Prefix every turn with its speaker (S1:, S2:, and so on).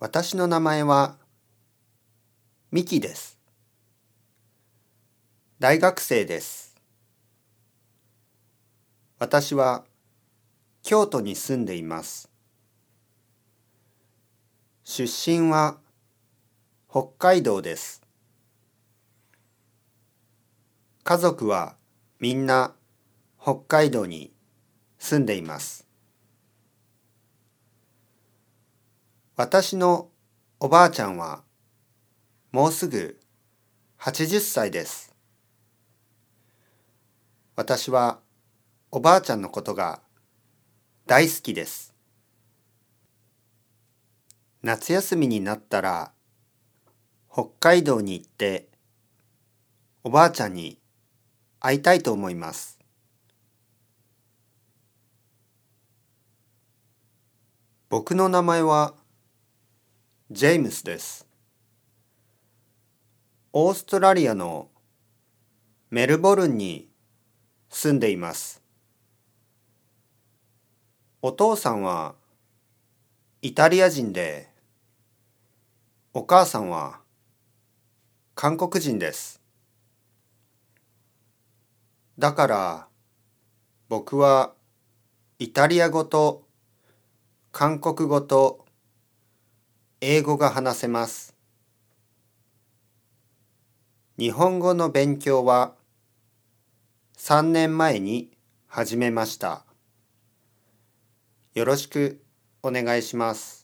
S1: 私の名前はミキです。大学生です。私は京都に住んでいます。出身は北海道です。家族はみんな北海道に住んでいます。私のおばあちゃんはもうすぐ80歳です。私はおばあちゃんのことが大好きです。夏休みになったら北海道に行っておばあちゃんに会いたいと思います。僕の名前はジェームスです。オーストラリアのメルボルンに住んでいます。お父さんはイタリア人で、お母さんは韓国人です。だから僕はイタリア語と韓国語と英語が話せます。日本語の勉強は3年前に始めました。よろしくお願いします。